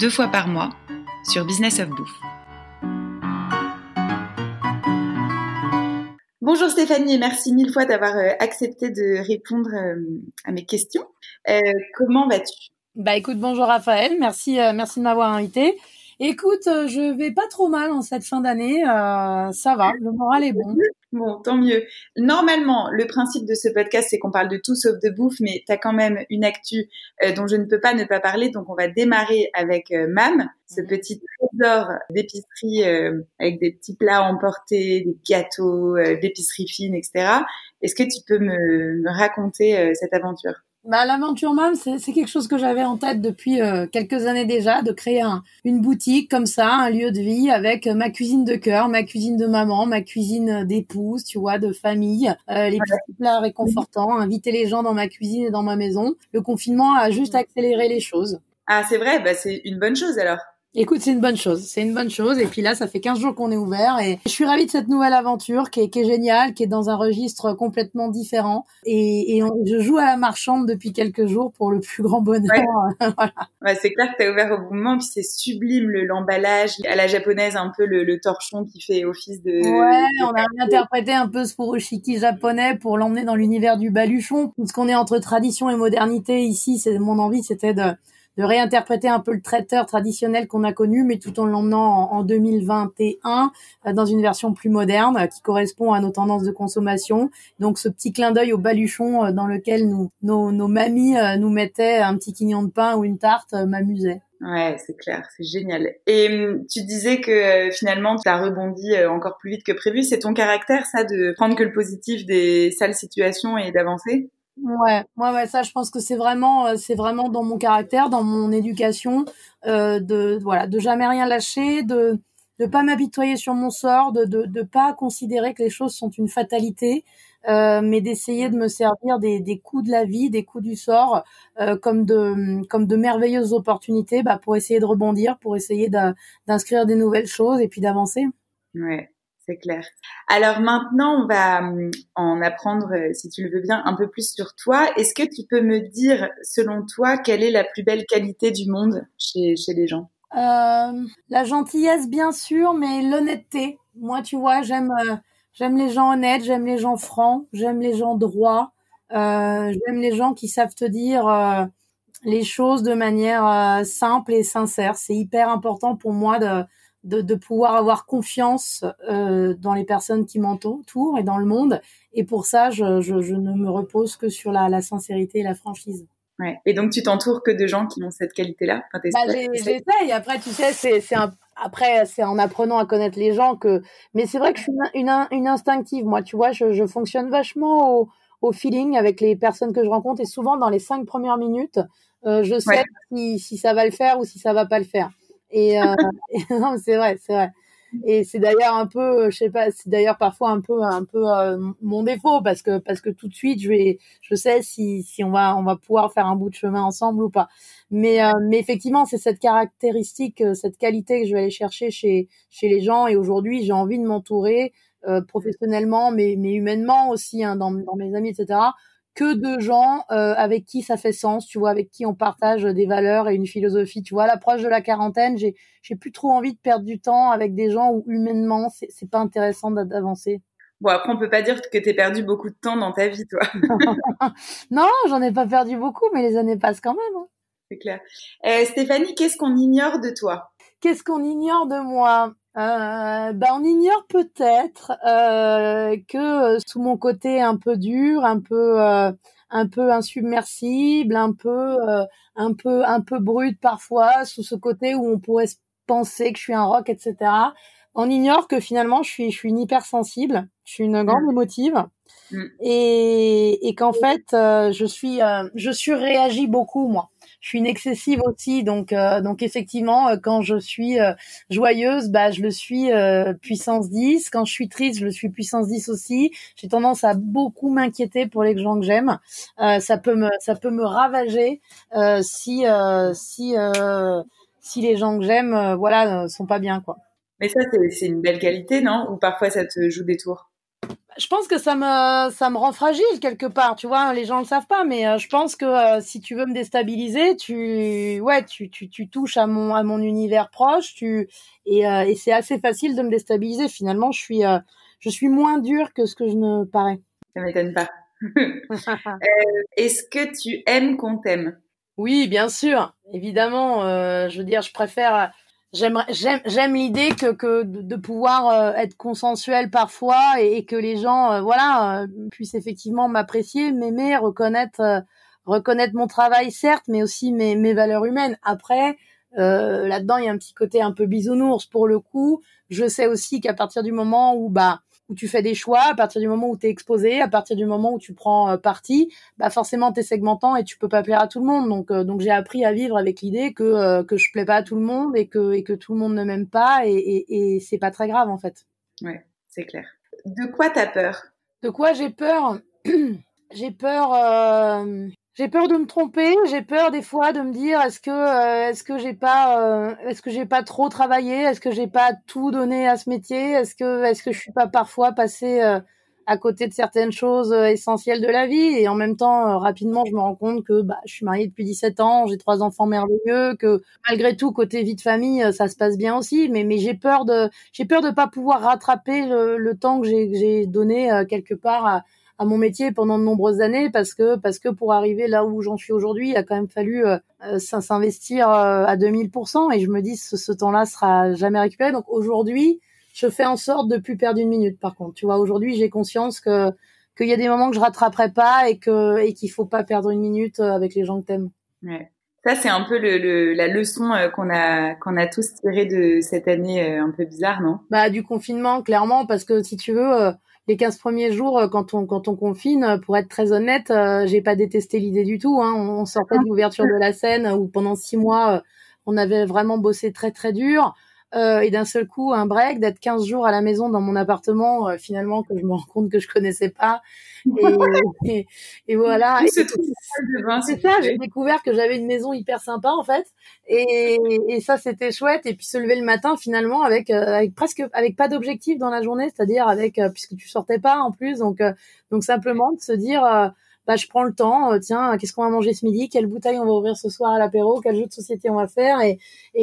deux fois par mois sur Business of Bouffe. Bonjour Stéphanie et merci mille fois d'avoir euh, accepté de répondre euh, à mes questions. Euh, comment vas-tu? Bah écoute, bonjour Raphaël, merci, merci de m'avoir invité. Écoute, je vais pas trop mal en cette fin d'année, ça va, le moral est bon. Bon, tant mieux. Normalement, le principe de ce podcast, c'est qu'on parle de tout sauf de bouffe, mais tu as quand même une actu euh, dont je ne peux pas ne pas parler, donc on va démarrer avec euh, MAM, ce mhm. petit trésor d'épicerie euh, avec des petits plats emportés, des gâteaux, d'épicerie fine, etc. Est-ce que tu peux me raconter cette aventure? Bah, l'aventure même, c'est quelque chose que j'avais en tête depuis euh, quelques années déjà, de créer un, une boutique comme ça, un lieu de vie avec ma cuisine de cœur, ma cuisine de maman, ma cuisine d'épouse, tu vois, de famille, euh, les petits plats réconfortants, inviter les gens dans ma cuisine et dans ma maison. Le confinement a juste accéléré les choses. Ah, c'est vrai, bah, c'est une bonne chose alors. Écoute, c'est une bonne chose. C'est une bonne chose. Et puis là, ça fait 15 jours qu'on est ouvert et je suis ravie de cette nouvelle aventure qui est, qui est géniale, qui est dans un registre complètement différent. Et, et je joue à la marchande depuis quelques jours pour le plus grand bonheur. voilà. ouais, c'est clair que tu as ouvert au bon moment. Puis c'est sublime l'emballage à la japonaise, un peu le, le, torchon qui fait office de... Ouais, on a interprété un peu ce furoshiki japonais pour l'emmener dans l'univers du baluchon. Puisqu'on est entre tradition et modernité ici, c'est mon envie, c'était de de réinterpréter un peu le traiteur traditionnel qu'on a connu, mais tout en l'emmenant en, 2021 euh, dans une version plus moderne euh, qui correspond à nos tendances de consommation. Donc ce petit clin d'œil au baluchon euh, dans lequel nos mamies nous mettaient un petit quignon de pain ou une tarte m'amusait. Ouais, c'est clair, c'est génial. Et hum, tu disais que finalement, tu as rebondi encore plus vite que prévu. C'est ton caractère, ça, de prendre que le positif des sales situations et d'avancer? Ouais, ouais, ouais, ça, je pense que c'est vraiment, euh, c'est vraiment dans mon caractère, dans mon éducation, euh, de voilà, de jamais rien lâcher, de de pas m'habituer sur mon sort, de, de pas considérer que les choses sont une fatalité, euh, mais d'essayer de me servir des, coups de la vie, des coups du sort, comme de comme de merveilleuses opportunités, bah, pour essayer de rebondir, pour essayer d'inscrire des nouvelles choses et puis d'avancer. Ouais clair. Alors maintenant, on va hum, en apprendre, euh, si tu le veux bien, un peu plus sur toi. Est-ce que tu peux me dire, selon toi, quelle est la plus belle qualité du monde chez, chez les gens? Euh, La gentillesse, bien sûr, mais l'honnêteté. Moi, tu vois, j'aime euh, j'aime les gens honnêtes, j'aime les gens francs, j'aime les gens droits, j'aime les gens qui savent te dire les choses de manière simple et sincère. C'est hyper important pour moi de de, de pouvoir avoir confiance euh, dans les personnes qui m'entourent et dans le monde. Et pour ça, je, je, je ne me repose que sur la, la, sincérité et la franchise. Ouais. Et donc, tu t'entoures que de gens qui ont cette qualité-là? Enfin, bah, J'essaye. Après, tu sais, c'est un après, c'est en apprenant à connaître les gens que. Mais c'est vrai que je suis une, une, une, instinctive. Moi, tu vois, je, je fonctionne vachement au, au, feeling avec les personnes que je rencontre et souvent dans les cinq premières minutes, euh, je sais si, si, ça va le faire ou si ça va pas le faire. Et, euh, non, c'est vrai, c'est vrai. Et c'est d'ailleurs un peu, je sais pas, c'est d'ailleurs parfois un peu, un peu euh, mon défaut parce que parce que tout de suite, je vais, je sais si si on va on va pouvoir faire un bout de chemin ensemble ou pas. Mais euh, mais effectivement, c'est cette caractéristique, cette qualité que je vais aller chercher chez chez les gens. Et aujourd'hui, j'ai envie de m'entourer professionnellement, mais mais humainement aussi, hein, dans dans mes amis, etc que de gens euh, avec qui ça fait sens, tu vois, avec qui on partage des valeurs et une philosophie. Tu vois, à l'approche de la quarantaine, j'ai j'ai plus trop envie de perdre du temps avec des gens où humainement c'est c'est pas intéressant d'avancer. Bon après on peut pas dire que t'es perdu beaucoup de temps dans ta vie, toi. non, j'en ai pas perdu beaucoup, mais les années passent quand même. Hein. C'est clair. Euh, Stéphanie, qu'est-ce qu'on ignore de toi? Qu'est-ce qu'on ignore de moi? Euh, ben on ignore peut-être euh, que euh, sous mon côté un peu dur, un peu euh, un peu insubmersible, un peu un peu un peu brut parfois, sous ce côté où on pourrait penser que je suis un rock, etc. on ignore que finalement, je suis, je suis une hypersensible, je suis une grande mm. émotive, mm. et, et qu'en fait, je suis, je surréagis beaucoup moi. Je suis une excessive aussi, donc euh, donc effectivement, quand je suis joyeuse, bah je le suis puissance 10. Quand je suis triste, je le suis puissance 10 aussi. J'ai tendance à beaucoup m'inquiéter pour les gens que j'aime. ça peut me ça peut me ravager si si si les gens que j'aime, voilà, sont pas bien quoi. Mais ça, c'est une belle qualité, non? Ou parfois ça te joue des tours? Je pense que ça me ça me rend fragile quelque part, tu vois. Les gens le savent pas, mais euh, je pense que euh, si tu veux me déstabiliser, tu ouais, tu, tu, tu touches à mon à mon univers proche, tu et, euh, et c'est assez facile de me déstabiliser. Finalement, je suis je suis moins dure que ce que je ne parais. Ça m'étonne pas. Est-ce que tu aimes qu'on t'aime? Oui, bien sûr, évidemment. je veux dire, je préfère J'aime l'idée que que de pouvoir euh, être consensuel parfois et, que les gens euh, voilà euh, puissent effectivement m'apprécier, m'aimer, reconnaître reconnaître mon travail certes, mais aussi mes mes valeurs humaines. Après là-dedans, il y a un petit côté un peu bisounours pour le coup. Je sais aussi qu'à partir du moment où bah où tu fais des choix, à partir du moment où tu es exposé, à partir du moment où tu prends euh, parti, bah forcément tu es segmentant et tu peux pas plaire à tout le monde. Donc euh, donc j'ai appris à vivre avec l'idée que euh, que je plais pas à tout le monde et que et que tout le monde ne m'aime pas et et, et c'est pas très grave en fait. Ouais, c'est clair. De quoi t'as peur? De quoi j'ai peur? J'ai peur j'ai peur de me tromper, j'ai peur des fois de me dire est-ce que euh, est-ce que j'ai pas euh, est-ce que j'ai pas trop travaillé, est-ce que j'ai pas tout donné à ce métier, est-ce que est-ce que je suis pas parfois passé euh, à côté de certaines choses essentielles de la vie? Et en même temps rapidement je me rends compte que bah je suis mariée depuis 17 ans, j'ai trois enfants merveilleux, que malgré tout côté vie de famille ça se passe bien aussi. Mais mais j'ai peur de j'ai peur de pas pouvoir rattraper le, le temps que j'ai j'ai donné quelque part à à mon métier pendant de nombreuses années parce que parce que pour arriver là où j'en suis aujourd'hui, il a quand même fallu euh, euh s'investir euh, à 2000% et je me dis ce, ce temps-là sera jamais récupéré. Donc aujourd'hui, je fais en sorte de plus perdre une minute. Par contre, tu vois, aujourd'hui, j'ai conscience que qu'il y a des moments que je rattraperai pas et que et qu'il faut pas perdre une minute avec les gens que t'aimes. Ouais. Ça, c'est un peu le, le, la leçon qu'on a qu'on a tous tiré de cette année un peu bizarre, non? Bah du confinement, clairement, parce que si tu veux, les 15 premiers jours, euh, quand on, confine, euh, pour être très honnête, euh, j'ai pas détesté l'idée du tout. Hein. On sortait de l'ouverture de la scène où pendant six mois, on avait vraiment bossé très très dur. Euh, et d'un seul coup un break, d'être 15 jours à la maison dans mon appartement, euh, finalement que je me rends compte que je connaissais pas. Et, et, voilà. C'est ça, j'ai découvert que j'avais une maison hyper sympa en fait. Et, et ça c'était chouette. Et puis se lever le matin finalement avec, euh, avec presque avec pas d'objectif dans la journée, c'est-à-dire avec puisque tu sortais pas en plus, donc donc simplement de se dire bah, je prends le temps, euh, tiens, qu'est-ce qu'on va manger ce midi, quelle bouteille on va ouvrir ce soir à l'apéro, quel jeu de société on va faire? Et,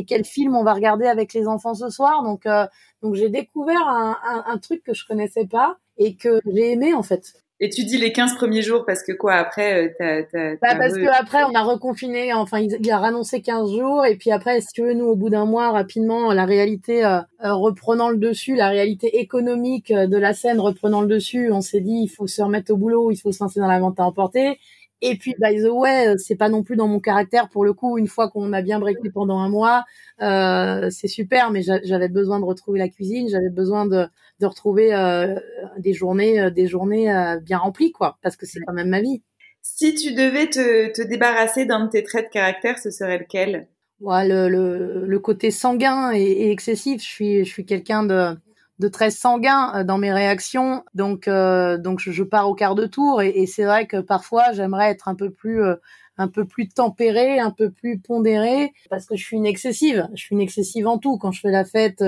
quel film on va regarder avec les enfants ce soir? Donc, euh, j'ai découvert un, un, un, truc que je connaissais pas et que j'ai aimé en fait. Et tu dis les 15 premiers jours parce que quoi après euh, t'as, t'as, bah, parce que après on a reconfiné enfin il, a annoncé 15 jours et puis après si tu veux nous au bout d'un mois rapidement la réalité euh, euh, reprenant le dessus la réalité économique de la scène reprenant le dessus on s'est dit il faut se remettre au boulot il faut se lancer dans la vente à emporter et puis, by the way, c'est pas non plus dans mon caractère pour le coup. Une fois qu'on a bien breaké pendant un mois, euh, c'est super, mais j'avais besoin de retrouver la cuisine, j'avais besoin de, de retrouver euh, des journées, euh, des journées euh, bien remplies, quoi, parce que c'est quand même ma vie. Si tu devais te, te débarrasser d'un de tes traits de caractère, ce serait lequel? Ouais, le, le, le, côté sanguin et, et, excessif. Je suis, je suis quelqu'un de de très sanguin dans mes réactions. Donc, euh, donc je, pars au quart de tour et, et c'est vrai que parfois j'aimerais être un peu plus, euh, un peu plus tempérée, un peu plus pondérée, parce que je suis une excessive. Je suis une excessive en tout. Quand je fais la fête,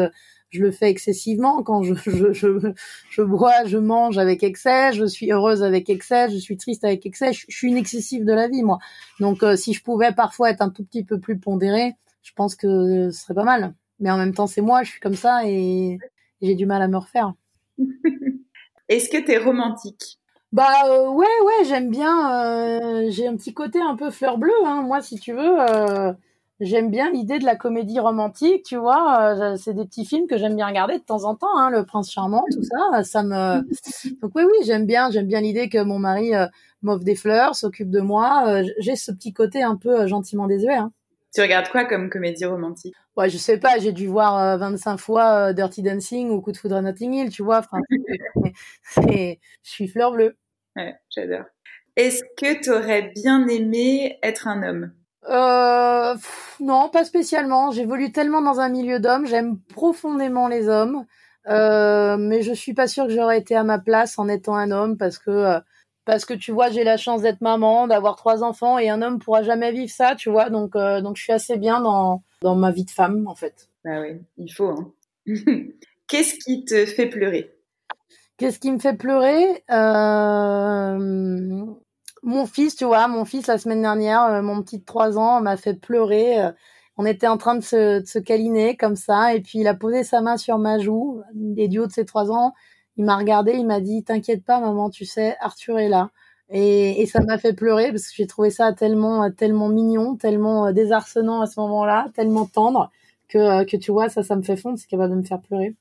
je le fais excessivement. Quand je, je, je, je bois, je mange avec excès. Je suis heureuse avec excès. Je suis triste avec excès. Je, suis une excessive de la vie, moi. Donc, si je pouvais parfois être un tout petit peu plus pondérée, je pense que ce serait pas mal. Mais en même temps, c'est moi, je suis comme ça et j'ai du mal à me refaire. Est-ce que tu es romantique? Bah euh, ouais, ouais, j'aime bien. Euh, j'ai un petit côté un peu fleur bleue, hein. moi, si tu veux. Euh, j'aime bien l'idée de la comédie romantique, tu vois. c'est des petits films que j'aime bien regarder de temps en temps, hein, Le Prince charmant, tout ça. Ça me. Donc oui, oui, j'aime bien. J'aime bien l'idée que mon mari m'offre des fleurs, s'occupe de moi. j'ai ce petit côté un peu gentiment désuet. Hein. Tu regardes quoi comme comédie romantique? Ouais, je sais pas, j'ai dû voir 25 fois Dirty Dancing ou Coup de foudre à Notting Hill, tu vois. Enfin, je suis fleur bleue. Ouais, j'adore. Est-ce que tu aurais bien aimé être un homme? Euh, non, pas spécialement. J'évolue tellement dans un milieu d'hommes. J'aime profondément les hommes. Euh, mais je suis pas sûre que j'aurais été à ma place en étant un homme parce que euh, parce que tu vois j'ai la chance d'être maman d'avoir trois enfants et un homme pourra jamais vivre ça tu vois donc euh, donc je suis assez bien dans dans ma vie de femme en fait bah oui il faut hein. qu'est-ce qui te fait pleurer? Qu'est-ce qui me fait pleurer? Euh, mon fils, tu vois, mon fils la semaine dernière, euh, mon petit de 3 ans, m'a fait pleurer. Euh, on était en train de se, de se câliner comme ça, et puis il a posé sa main sur ma joue, et du haut de ses 3 ans, il m'a regardé, il m'a dit T'inquiète pas, maman, tu sais, Arthur est là. Et, et ça m'a fait pleurer parce que j'ai trouvé ça tellement, tellement mignon, tellement euh, désarçonnant à ce moment-là, tellement tendre que, que tu vois, ça, ça me fait fondre, c'est capable de me faire pleurer.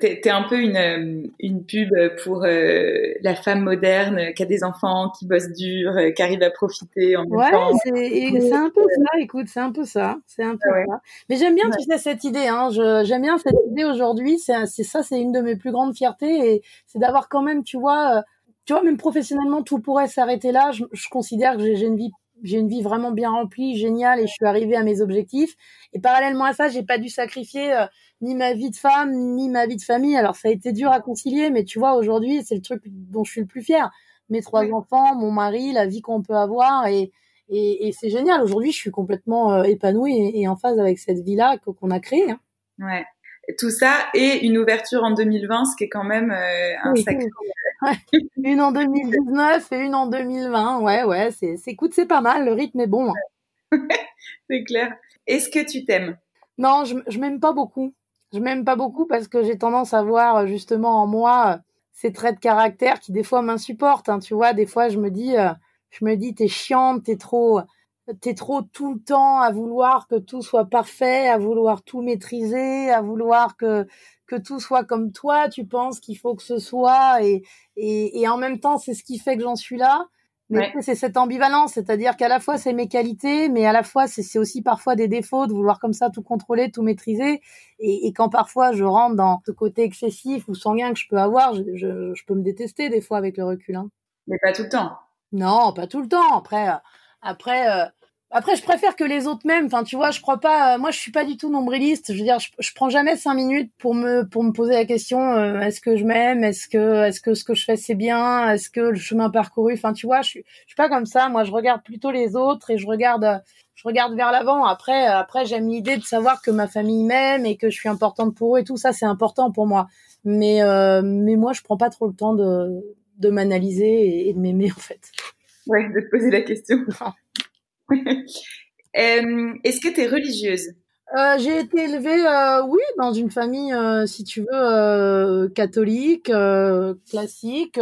T'es un peu une, euh, une pub pour euh, la femme moderne qui a des enfants, qui bosse dur, euh, qui arrive à profiter en même temps. Ouais, c'est un peu ça. Écoute, c'est un peu ça. C'est un peu ça. Mais j'aime bien, tu sais, cette idée. Hein. J'aime bien cette idée aujourd'hui. C'est ça, c'est une de mes plus grandes fiertés, et c'est d'avoir quand même, tu vois, tu vois, même professionnellement, tout pourrait s'arrêter là. Je, je considère que j'ai une vie j'ai une vie vraiment bien remplie, géniale, et je suis arrivée à mes objectifs. Et parallèlement à ça, j'ai pas dû sacrifier euh, ni ma vie de femme, ni ma vie de famille. Alors ça a été dur à concilier, mais tu vois, aujourd'hui, c'est le truc dont je suis le plus fière. Mes trois enfants, mon mari, la vie qu'on peut avoir, et, et, et c'est génial. Aujourd'hui, je suis complètement euh, épanouie et, en phase avec cette vie-là qu'on a créée. Hein. Ouais. Tout ça et une ouverture en 2020, ce qui est quand même euh, un sacré une en 2019 et une en 2020. Ouais, ouais, c'est, c'est, écoute, c'est pas mal. Le rythme est bon. c'est clair. Est-ce que tu t'aimes? Non, je, je m'aime pas beaucoup. Je m'aime pas beaucoup parce que j'ai tendance à voir justement en moi ces traits de caractère qui des fois m'insupportent. Hein, tu vois, des fois je me dis, euh, je me dis, t'es chiante, t'es trop, t'es trop tout le temps à vouloir que tout soit parfait, à vouloir tout maîtriser, à vouloir que que tout soit comme toi, tu penses qu'il faut que ce soit, et, et, et en même temps, c'est ce qui fait que j'en suis là. Mais c'est cette ambivalence, c'est-à-dire qu'à la fois c'est mes qualités, mais à la fois c'est aussi parfois des défauts de vouloir comme ça tout contrôler, tout maîtriser. Et, et, quand parfois je rentre dans ce côté excessif ou sanguin que je peux avoir, je, je, je peux me détester des fois avec le recul. Hein. Mais pas tout le temps. Non, pas tout le temps. Après, après, euh, après, je préfère que les autres m'aiment. Enfin, tu vois, je crois pas. Euh, moi, je suis pas du tout nombriliste. Je veux dire, je, je prends jamais cinq minutes pour me pour me poser la question euh, est-ce que je m'aime? Est-ce que est-ce que ce que je fais c'est bien? Est-ce que le chemin parcouru? Enfin, tu vois, je suis je suis pas comme ça. Moi, je regarde plutôt les autres et je regarde je regarde vers l'avant. Après, après, j'aime l'idée de savoir que ma famille m'aime et que je suis importante pour eux et tout ça, c'est important pour moi. Mais euh, mais moi, je prends pas trop le temps de de m'analyser et, de m'aimer en fait. Ouais, de te poser la question. Euh, est-ce que tu es religieuse? Euh, j'ai été élevée, euh, oui, dans une famille, si tu veux, catholique, classique,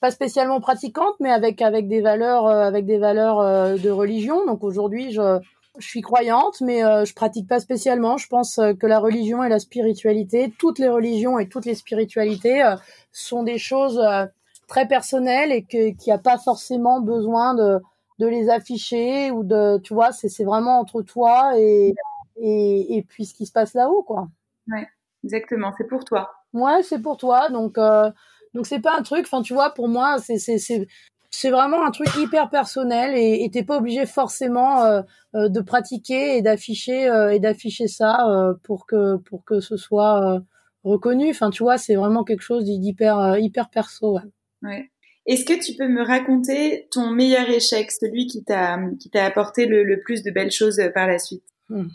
pas spécialement pratiquante, mais avec avec des valeurs, avec des valeurs de religion. Donc aujourd'hui, je je suis croyante, mais je pratique pas spécialement. Je pense que la religion et la spiritualité, toutes les religions et toutes les spiritualités, sont des choses très personnelles et que qu'il n'y a pas forcément besoin de de les afficher ou de, tu vois, c'est vraiment entre toi et, et, et puis ce qui se passe là-haut, quoi. Ouais, exactement, c'est pour toi. Ouais, c'est pour toi, donc euh, donc c'est pas un truc, enfin tu vois, pour moi c'est c'est c'est c'est vraiment un truc hyper personnel et t'es pas obligé forcément euh, euh, de pratiquer et d'afficher et d'afficher ça pour que pour que ce soit reconnu. Enfin tu vois, c'est vraiment quelque chose d'hyper hyper perso. Ouais. ouais. Est-ce que tu peux me raconter ton meilleur échec, celui qui t'a qui t'a apporté le, plus de belles choses euh, par la suite? Hmm.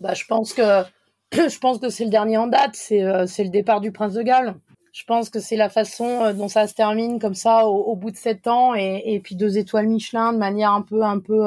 Bah, je pense que je pense que c'est le dernier en date, c'est euh, c'est le départ du prince de Galles. Je pense que c'est la façon euh, dont ça se termine comme ça au, bout de sept ans et, et, puis deux étoiles Michelin de manière un peu un peu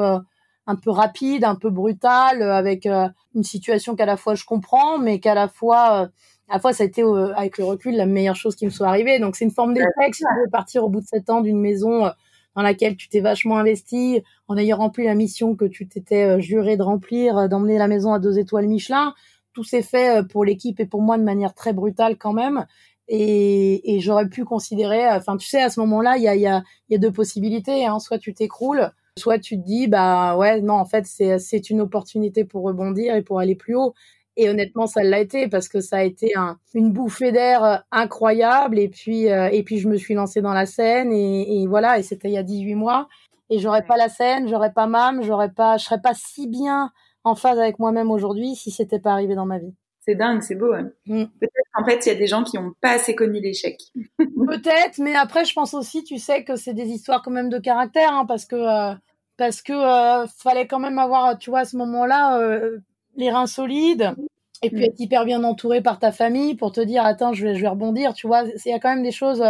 un peu rapide, un peu brutale, avec une situation qu'à la fois je comprends, mais qu'à la fois à la fois ça a été euh, avec le recul la meilleure chose qui me soit arrivée donc c'est une forme d'échec de partir au bout de sept ans d'une maison euh, dans laquelle tu t'es vachement investi en ayant rempli la mission que tu t'étais euh, juré de remplir d'emmener la maison à deux étoiles Michelin tout s'est fait pour l'équipe et pour moi de manière très brutale quand même et, et j'aurais pu considérer enfin tu sais à ce moment-là il y a, y, a, y a deux possibilités hein. soit tu t'écroules soit tu te dis bah ouais non en fait c'est c'est une opportunité pour rebondir et pour aller plus haut. Et honnêtement, ça l'a été parce que ça a été un, une bouffée d'air incroyable. Et puis, et puis, je me suis lancée dans la scène et, et voilà. Et c'était il y a 18 mois. Et j'aurais pas la scène, j'aurais pas Mam, j'aurais pas, je serais pas si bien en phase avec moi-même aujourd'hui si c'était pas arrivé dans ma vie. C'est dingue, c'est beau. Hein. Mm. Peut-être qu'en fait, il y a des gens qui n'ont pas assez connu l'échec. Peut-être, mais après, je pense aussi, tu sais, que c'est des histoires quand même de caractère, hein, parce que euh, parce que euh, fallait quand même avoir, tu vois, à ce moment-là, euh, les reins solides, et puis mm. être hyper bien entouré par ta famille pour te dire, attends, je vais, je vais rebondir, tu vois. Il y a quand même des choses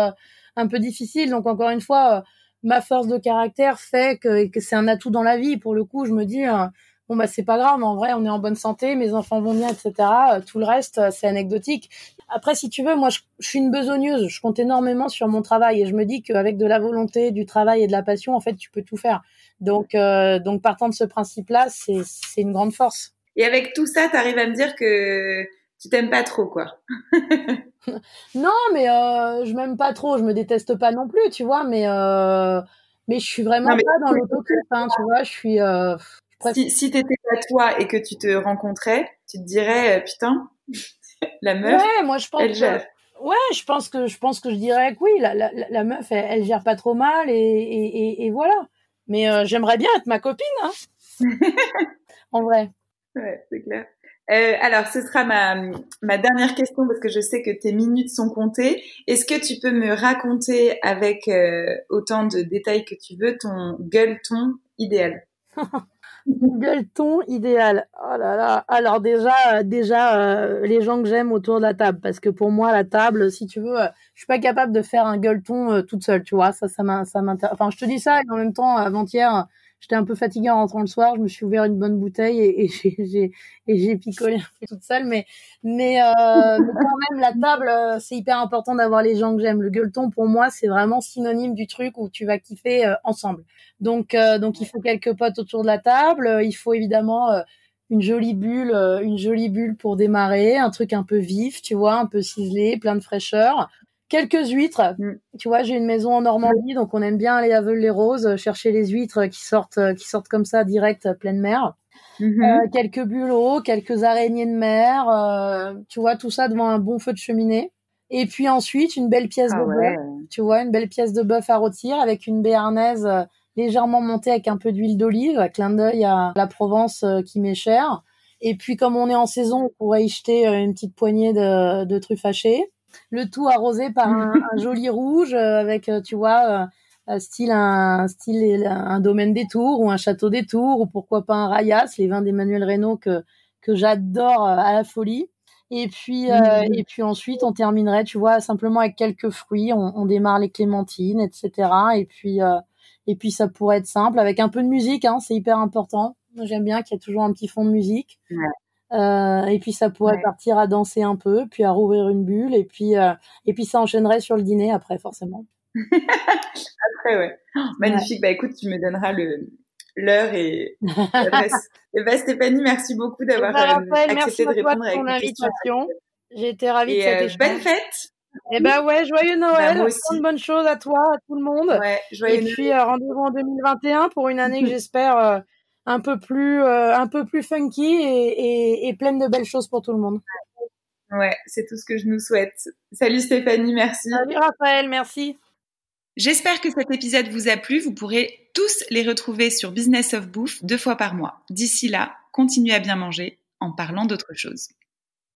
un peu difficiles. Donc encore une fois, ma force de caractère fait que, que c'est un atout dans la vie. Pour le coup, je me dis bon bah c'est pas grave, en vrai on est en bonne santé, mes enfants vont bien, etc. Euh, tout le reste euh, c'est anecdotique. Après si tu veux, moi je, suis une besogneuse, je compte énormément sur mon travail et je me dis qu'avec de la volonté, du travail et de la passion, en fait tu peux tout faire. Donc euh, donc partant de ce principe-là, c'est c'est une grande force. Et avec tout ça, tu arrives à me dire que tu t'aimes pas trop quoi. non mais euh, je m'aime pas trop, je me déteste pas non plus, tu vois, mais euh, mais je suis vraiment pas dans l'autocul, hein, tu vois, je suis euh, si, si t'étais pas toi et que tu te rencontrais, tu te dirais, euh, putain, la meuf, ouais, moi, je pense elle gère. Ouais, je pense que je pense que je dirais que oui, la, la, la meuf, elle, gère pas trop mal et, et, et, voilà. Mais euh, j'aimerais bien être ma copine, hein. en vrai. Ouais, c'est clair. Euh, alors, ce sera ma, ma dernière question parce que je sais que tes minutes sont comptées. Est-ce que tu peux me raconter avec euh, autant de détails que tu veux ton gueuleton idéal? Gueuleton idéal. Oh là là. Alors déjà, euh, déjà les gens que j'aime autour de la table, parce que pour moi la table, si tu veux, je suis pas capable de faire un gueuleton toute seule, tu vois. Ça, ça m'intéresse. Enfin, je te dis ça et en même temps, avant-hier, j'étais un peu fatiguée en rentrant le soir, je me suis ouvert une bonne bouteille et, et j'ai picolé un peu toute seule, mais mais, euh, quand même la table, c'est hyper important d'avoir les gens que j'aime. Le gueuleton pour moi, c'est vraiment synonyme du truc où tu vas kiffer ensemble. Donc, euh, donc il faut quelques potes autour de la table. Il faut évidemment euh, une jolie bulle, euh, une jolie bulle pour démarrer, un truc un peu vif, tu vois, un peu ciselé, plein de fraîcheur. Quelques huîtres. Mm. Tu vois, j'ai une maison en Normandie, donc on aime bien aller à Veul-les-Roses chercher les huîtres qui sortent, qui sortent comme ça direct pleine mer. Mm-hmm. quelques bulots, quelques araignées de mer, tu vois, tout ça devant un bon feu de cheminée. Et puis ensuite, une belle pièce ah de bœuf, tu vois, une belle pièce de bœuf à rôtir avec une béarnaise légèrement monté avec un peu d'huile d'olive, clin d'œil à la Provence euh, qui m'est chère. Et puis comme on est en saison, on pourrait y jeter euh, une petite poignée de, de truffes hachées. Le tout arrosé par un, joli rouge euh, avec, tu vois, style un style un domaine des tours ou un château des tours ou pourquoi pas un Rayas, les vins d'Emmanuel Reynaud que que j'adore à la folie. Et puis mmh. et puis ensuite on terminerait, tu vois, simplement avec quelques fruits. On, on démarre les clémentines, etc. Et puis et puis ça pourrait être simple avec un peu de musique, hein, c'est hyper important. J'aime bien qu'il y ait toujours un petit fond de musique. Euh, et puis ça pourrait partir à danser un peu, puis à rouvrir une bulle, et puis euh, et puis ça enchaînerait sur le dîner après forcément. après ouais, oh, magnifique. Bah écoute, tu me donneras le l'heure et l'adresse. et bah Stéphanie, merci beaucoup d'avoir bah, accepté de répondre à ton invitation. J'ai été ravie de cette échange. Bonne fête. Eh ben ouais, joyeux Noël, bah, plein de bonnes choses à toi, à tout le monde. Ouais, joyeux Et puis euh, rendez-vous en 2021 pour une année que j'espère euh, un peu plus euh, un peu plus funky et, et, et, pleine de belles choses pour tout le monde. Ouais, c'est tout ce que je nous souhaite. Salut Stéphanie, merci. Salut Raphaël, merci. J'espère que cet épisode vous a plu. Vous pourrez tous les retrouver sur Business of Bouffe deux fois par mois. D'ici là, continuez à bien manger en parlant d'autre chose.